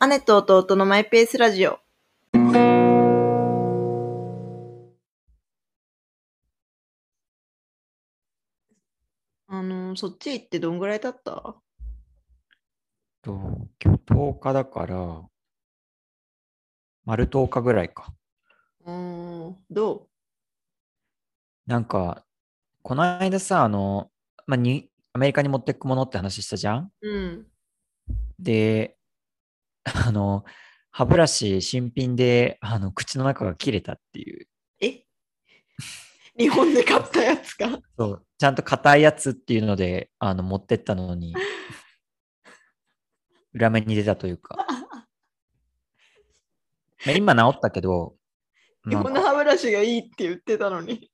姉と弟のマイペースラジオ。あの、そっち行ってどんぐらい経った？と、今日10日だから、丸10日ぐらいか。うーん、どなんか、この間さ、あの、まあ、に、アメリカに持ってくものって話したじゃん？ううん。で、あの、歯ブラシ新品で、あの、口の中が切れたっていう。え？日本で買ったやつか？そう、ちゃんと硬いやつっていうので、あの、持ってったのに、裏目に出たというか。まあ今治ったけど、なんかこの歯ブラシがいいって言ってたのに。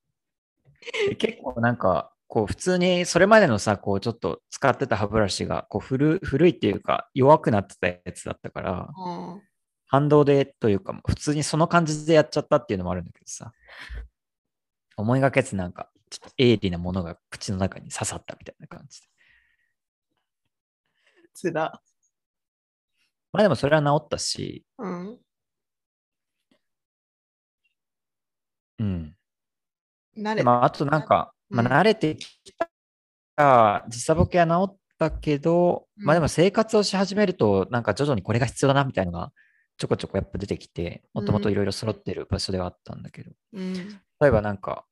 で結構なんか、こう普通にそれまでのさ、こうちょっと使ってた歯ブラシがこう古古いっていうか弱くなってたやつだったから、うん反動でというか、普通にその感じでやっちゃったっていうのもあるんだけどさ、思いがけずなんか、ちょっと鋭利なものが口の中に刺さったみたいな感じで。つら。まあでもそれは治ったし、うん。うん。まああとなんか、まうん。あ慣れてきた、時差ボケは治ったけど、うん。まあでも生活をし始めると、なんか徐々にこれが必要だなみたいのがちょこちょこやっぱ出てきて、もともといろいろ揃ってる場所ではあったんだけど、うん。例えばなんか、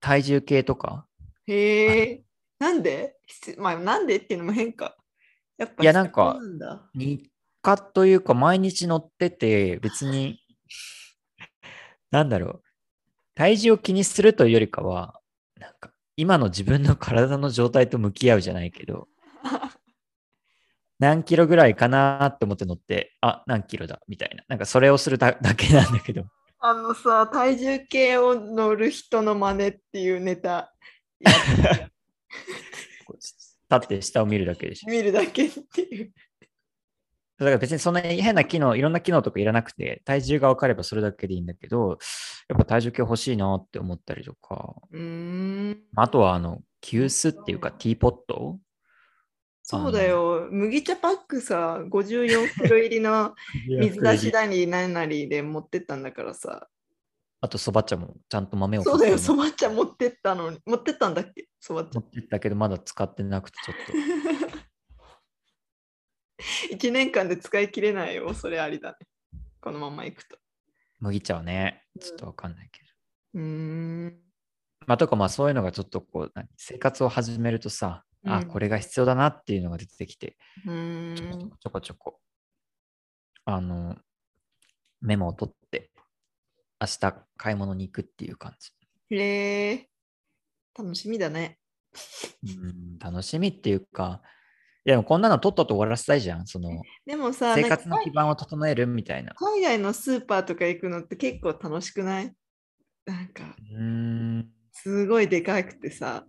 体重計とか、へえ。なんで？必まあ、なんでっていうのも変か。やっぱいやなんか日課というか毎日乗ってて、別に、なんだろう、体重を気にするというよりかは、なんか今の自分の体の状態と向き合うじゃないけど、何キロぐらいかなって思って乗って、あ、何キロだみたいな。なんかそれをするだだけなんだけど。あのさ、体重計を乗る人の真似っていうネタ 立って下を見るだけでしょ。見るだけっていう。だから別にそんなに変な機能、いろんな機能とかいらなくて、体重が分かればそれだけでいいんだけど、やっぱ体重計欲しいなって思ったりとか、うーん。あとはあの、急須っていうかティーポット？そうだよ。麦茶パックさ、54キロ入りの 水出しなり何なりで持ってったんだからさ。あとそば茶もちゃんと豆をそうだよ、そば茶持ってったのに。持ってったんだっけ？そば茶持。ってったけど、まだ使ってなくてちょっと。1年間で使い切れないよ、それありだね。このまま行くと。麦茶はね、ちょっとわかんないけど。うーん。まあ、とかまあそういうのがちょっとこう、何？生活を始めるとさ、あ、うんこれが必要だなっていうのが出てきて、うーん。ちょこちょこちょこちょこ、あの、メモを取って、明日買い物に行くっていう感じ。へえ。楽しみだね。うん、楽しみっていうか、いやこんなのとっとと終わらせたいじゃん。そのでもさ、生活の基盤を整えるみたいな。海外のスーパーとか行くのって結構楽しくない？なんか、うーん。すごいでかくてさ、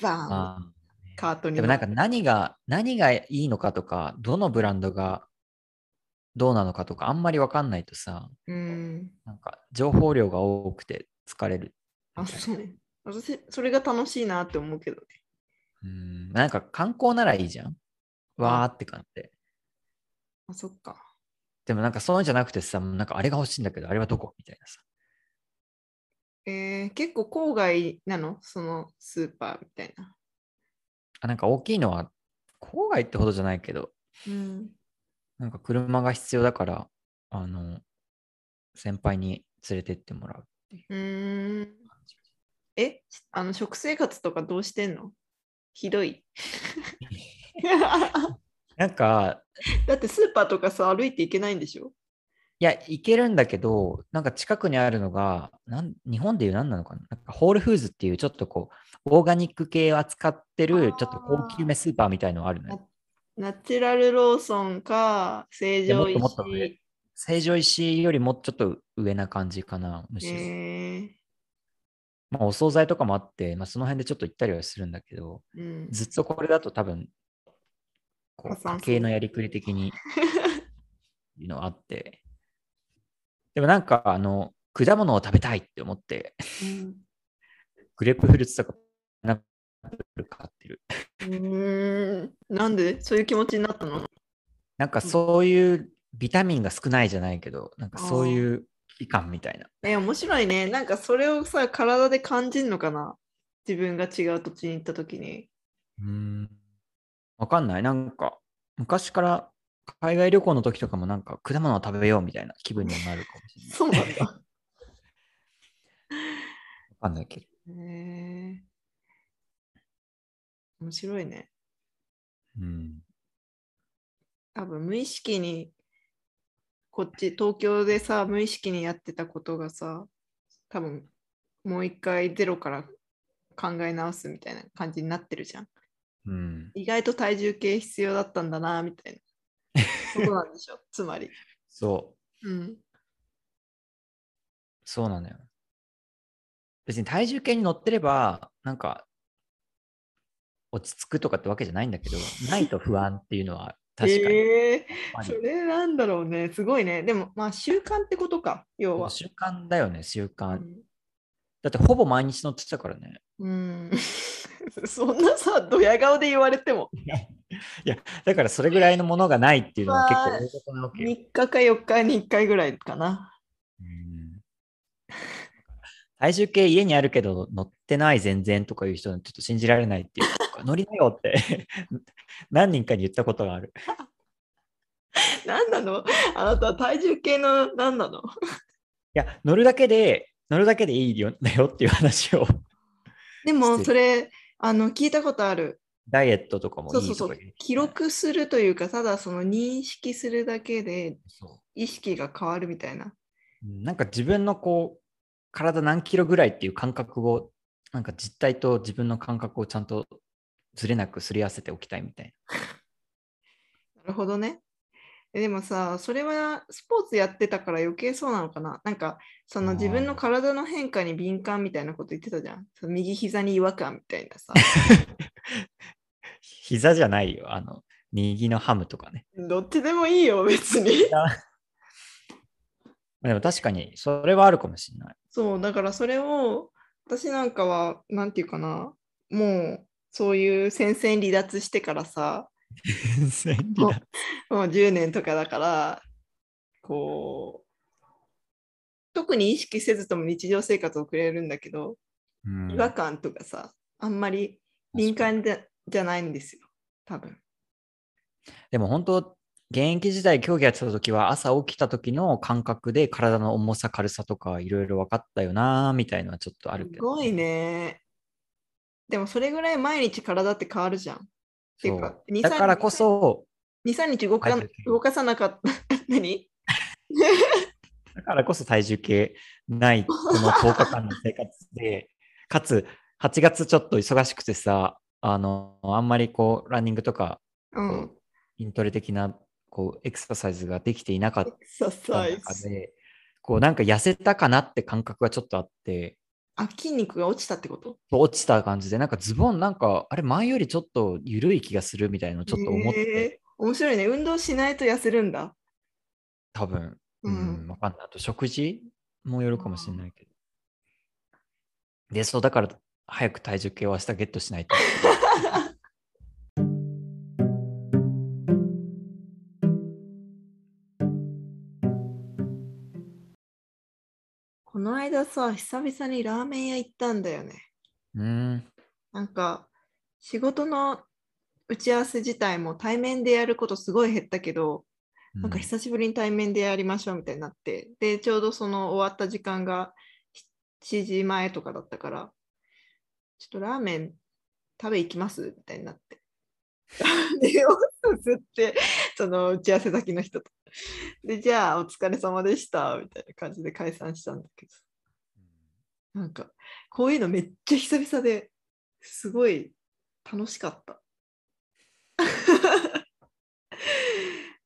バーン、まあ、カートにでもなんか何が、何がいいのかとか、どのブランドがどうなのかとか、あんまりわかんないとさ、うん。なんか情報量が多くて疲れる。あ、そう。私、それが楽しいなって思うけどね。うん。なんか観光ならいいじゃん。わーって感じで。あ、そっか。でもなんかそういうんじゃなくてさ、もうなんかあれが欲しいんだけど、あれはどこみたいなさ。えー、結構郊外なの？そのスーパーみたいな。あなんか大きいのは、郊外ってほどじゃないけど、うん。なんか車が必要だから、あの、先輩に連れてってもらうっていううーん。え、あの、食生活とかどうしてんの？ひどい。なんか、だってスーパーとかさ、歩いていけないんでしょ？いや、行けるんだけど、なんか近くにあるのが、なん日本でいう何なのかな？なんかホールフーズっていうちょっとこう、オーガニック系を扱ってる、ちょっと高級めスーパーみたいのがあるのよ。ナチュラルローソンか、成城石井。成城石井よりもちょっと上な感じかな、むしろ。えーまあ、お惣菜とかもあって、まあ、その辺でちょっと行ったりはするんだけど、うん、ずっとこれだと多分、こう家計のやりくり的にいうのあって、でもなんか、あの、果物を食べたいって思って、うん。グレープフルーツとか、なんか買ってる。うーん。なんで？そういう気持ちになったの？なんかそういうビタミンが少ないじゃないけど、なんかそういう危機感みたいな。え、面白いね。なんかそれをさ、体で感じるのかな？自分が違う土地に行った時に。うーん。わかんない。なんか、昔から海外旅行の時とかもなんか果物を食べようみたいな気分にはなるかもしれない。そうなんだ。わかんないけど。へえ面白いね。うん。多分無意識にこっち東京でさ無意識にやってたことがさ多分もう一回ゼロから考え直すみたいな感じになってるじゃん。うん。意外と体重計必要だったんだなみたいな。そうなんでしょ つまり。そう。うん。そうなのよ。別に体重計に乗ってれば、なんか、落ち着くとかってわけじゃないんだけど、ないと不安っていうのは確かにえーあそる。れなんだろうね。すごいね。でもまあ習慣ってことか、要は。習慣だよね、習う慣。んだってほぼ毎日乗ってたからね。うん、そんなさ、ドヤ顔で言われても、いや、だからそれぐらいのものがないっていうのは結構大事なわけよ。3日か4日に1回ぐらいかな。うん体重計家にあるけど乗ってない全然とかいう人はちょっと信じられないっていうか乗りなよって 何人かに言ったことがある。何なの？あなたは体重計の何なの？いや、乗るだけで、乗るだけでいいよだよっていう話を、でもそれあの聞いたことある。ダイエットとかもそうそうそういいとか言う。記録するというか、ただその認識するだけでそ意識が変わるみたいな。なんか自分のこう、体何キロぐらいっていう感覚を、なんか実態と自分の感覚をちゃんとずれなくすり合わせておきたいみたいな るほどね。えでもさ、それはスポーツやってたから余計そうなのかな？なんか、その自分の体の変化に敏感みたいなこと言ってたじゃん。右膝に違和感みたいなさ。な。膝じゃないよ。あの、右のハムとかね。どっちでもいいよ、別に。でも確かに、それはあるかもしれない。そう、だからそれを、私なんかは、なんていうかな、もう、そういう戦線離脱してからさ、千里だもう10年とかだから、こう、特に意識せずとも日常生活を送れるんだけど、うん違和感とかさ、あんまり敏感じゃないんですよ、多分。でも本当、現役時代競技やってた時は朝起きた時の感覚で体の重さ軽さとかいろいろ分かったよなみたいのはちょっとあるけど、すごいね。でもそれぐらい毎日体って変わるじゃん。っていそうか、2だからこそ2、3日動か動かさなかった。何？だからこそ体重計ないこの10日間の生活で かつ8月ちょっと忙しくてさあのあんまりこうランニングとかうん。筋トレ的なこうエクササイズができていなかった。中でこうなんか痩せたかなって感覚がちょっとあってあ、筋肉が落ちたってこと？落ちた感じでなんかズボンなんかあれ前よりちょっと緩い気がするみたいなのをちょっと思って、へー面白いね。運動しないと痩せるんだ。多分ううんん、わかんない。あと食事もよるかもしれないけど。で、そう、だから早く体重計を明日ゲットしないと。この間さ、久々にラーメン屋行ったんだよね。うん。なんか、仕事の打ち合わせ自体も対面でやることすごい減ったけど、なんか久しぶりに対面でやりましょうみたいになって、で、ちょうどその終わった時間が7時前とかだったから、ちょっとラーメン食べ行きますみたいになって。で、をすって、その打ち合わせ先の人と。で、じゃあお疲れ様でしたみたいな感じで解散したんだけど、なんか、こういうのめっちゃ久々ですごい楽しかった。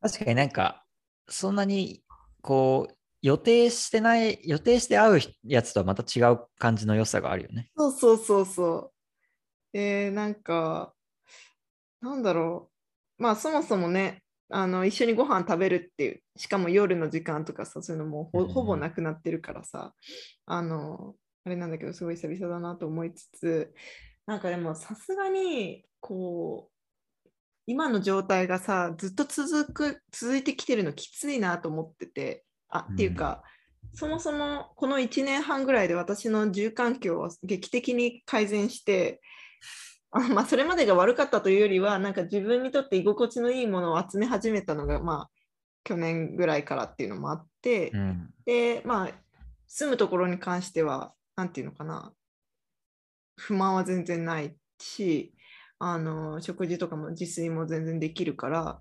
確かになんか、そんなにこう、予定してない、予定して会うやつとはまた違う感じの良さがあるよね。そうそうそうそう。えー、なんか、なんだろう。まあそもそもね、あの一緒にご飯食べるっていう、しかも夜の時間とかさ、そういうのもほぼなくなってるからさ、あの、あれなんだけど、すごい久々だなと思いつつ、なんかでもさすがに、こう、今の状態がさ、ずっと続く、続いてきてるのきついなと思ってて、あ、っていうか、そもそもこの1年半ぐらいで私の住環境は劇的に改善して、あまあ、それまでが悪かったというよりは、なんか自分にとって居心地のいいものを集め始めたのが、まあ、去年ぐらいからっていうのもあって、うん。で、まあ、住むところに関しては、なんていうのかな、不満は全然ないし、あの食事とかも自炊も全然できるから、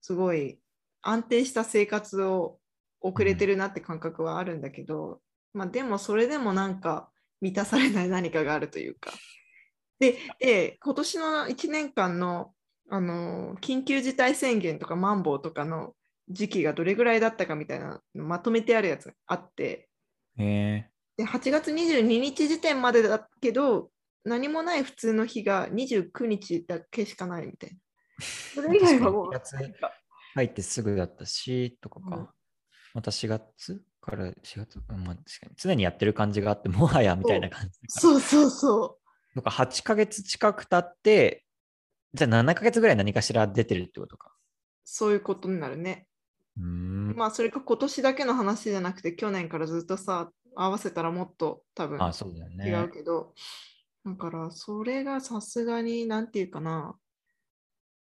すごい安定した生活を送れてるなって感覚はあるんだけど、まあ、でもそれでもなんか満たされない何かがあるというか。で、で今年の1年間のあの緊急事態宣言とかマンボウとかの時期がどれぐらいだったかみたいなのまとめてあるやつがあって、へえで8月22日時点までだけど、何もない普通の日が29日だけしかないみたいな。それ以外はもう、入ってすぐだったし、とかか。うんまた4月から4月、うんまあ、確かに常にやってる感じがあって、もはやみたいな感じ。そうそうそなんか8ヶ月近く経って、じゃあ7ヶ月ぐらい何かしら出てるってことか。う、そういうことになるね。うーん。まあ、それか今年だけの話じゃなくて、去年からずっとさ、合わせたらもっと多分。違うけど、だからそれがさすがになんていうかな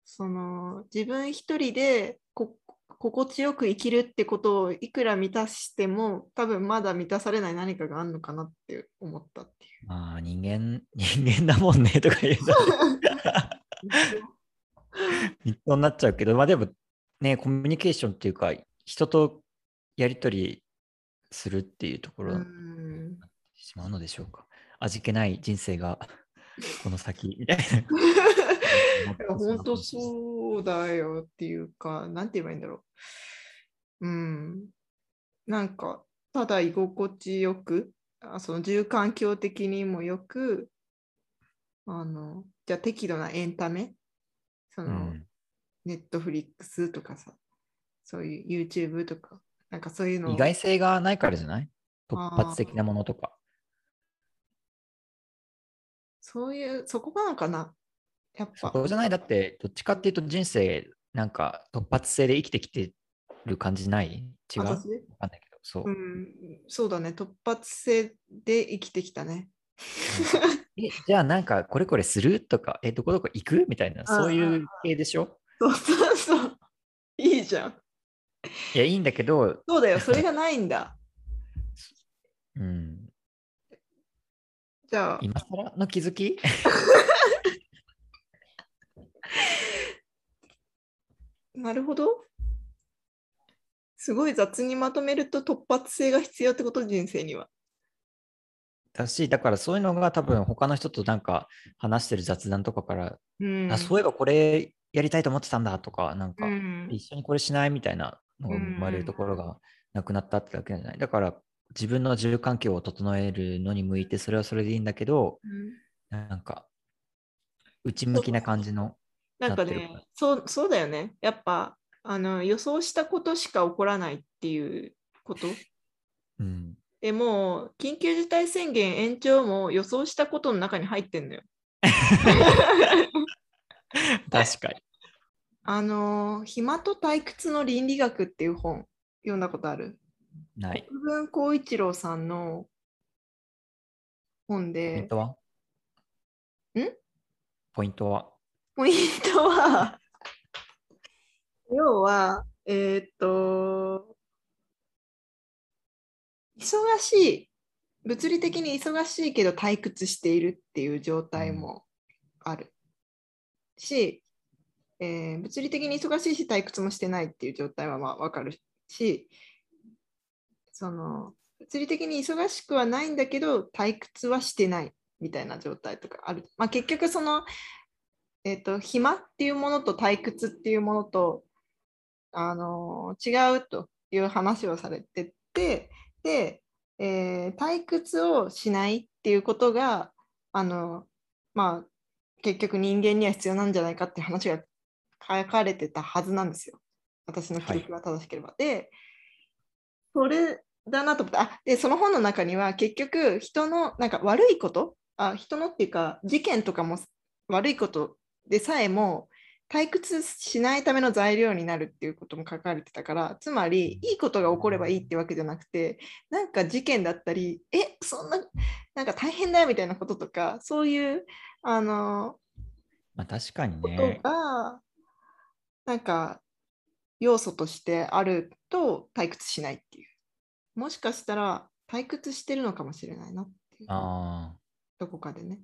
その自分一人でこ心地よく生きるってことをいくら満たしても多分まだ満たされない何かがあるのかなって思ったっていう。まあ、人間、人間だもんね、とか言うと、みっとになっちゃうけど、まあでも、ね、コミュニケーションっていうか、人とやりとりするっていうところしまうのでしょうか。味気ない人生がこの先みたいな。本当そうだよっていうか、なんて言えばいいんだろう。うん。なんか、ただ居心地よく、あその住環境的にもよく、あの、じゃあ適度なエンタメ、その、うんネットフリックスとかさ、そういう YouTube とか、なんかそういうのを意外性がないからじゃない？突発的なものとか。そういう、そこなのかな？やっぱ。そこじゃない？だって、どっちかっていうと人生、なんか突発性で生きてきてる感じない？違う？わかん私ないけど、そう。うん、そうだね、突発性で生きてきたね。え、じゃあなんかこれこれする？とか、え、どこどこ行く？みたいな、そういう系でしょ？そうそうそう。いいじゃん。いや、いいんだけど、そうだよ、それがないんだ。うん、じゃあ、今更？の気づき？なるほど。すごい雑にまとめると突発性が必要ってこと、人生には。だし、だからそういうのが多分他の人となんか話してる雑談とかから、うん。あそういえばこれやりたいと思ってたんだとか、なんか、うん一緒にこれしないみたいなのが生まれるところがなくなったってだけじゃない。だから自分の住環境を整えるのに向いて、それはそれでいいんだけど、うんなんか、内向きな感じの、なんかね、そうそうだよね。やっぱあの予想したことしか起こらないっていうこと。うん、でもう、緊急事態宣言延長も予想したことの中に入ってんのよ。確かに。あの、暇と退屈の倫理学っていう本、読んだことある？ない。国分光一郎さんの本ポインで、トは？んポイントは？ポイントは、要は、えーっと、忙しい、物理的に忙しいけど退屈しているっていう状態もあるし、えー物理的に忙しいし退屈もしてないっていう状態はまあ分かるし、その物理的に忙しくはないんだけど退屈はしてないみたいな状態とかある。まあ、結局その、えー、と暇っていうものと退屈っていうものと、あの違うという話をされててで、えー退屈をしないっていうことがあの、まあ、結局人間には必要なんじゃないかっていう話が書かれてたはずなんですよ。私の記憶が正しければ。で、それだなと思って、あで、その本の中には結局人のなんか悪いこと？あ、人のっていうか事件とかも悪いことでさえも退屈しないための材料になるっていうことも書かれてたからつまりいいことが起こればいいってわけじゃなくてなんか事件だったりえそんななんか大変だよみたいなこととかそういうあのまあ確かにことね。がなんか要素としてあると退屈しないっていうもしかしたら退屈してるのかもしれないなっていうあどこかでね。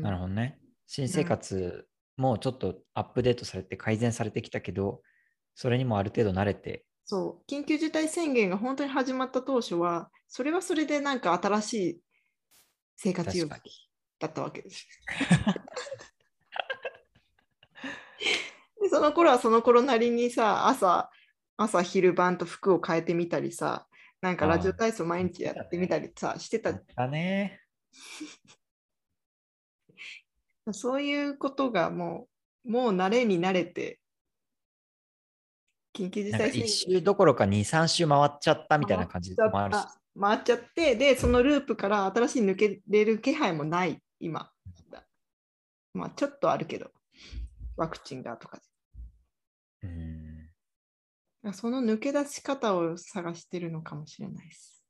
なるほどね。新生活もちょっとアップデートされて改善されてきたけど、それにもある程度慣れて、そう緊急事態宣言が本当に始まった当初はそれはそれでなんか新しい生活様式。だったわけです。でその頃はその頃なりにさ朝朝昼晩と服を変えてみたりさなんかラジオ体操毎日やってみたりさしてただね。そういうことがもうもう慣れに慣れて緊急事態宣言。一周どころか2、3周回っちゃったみたいな感じ回っもあるし。回っちゃってでそのループから新しい抜けれる気配もない今。まあちょっとあるけど。ワクチンがとかうん。でその抜け出し方を探してるのかもしれないです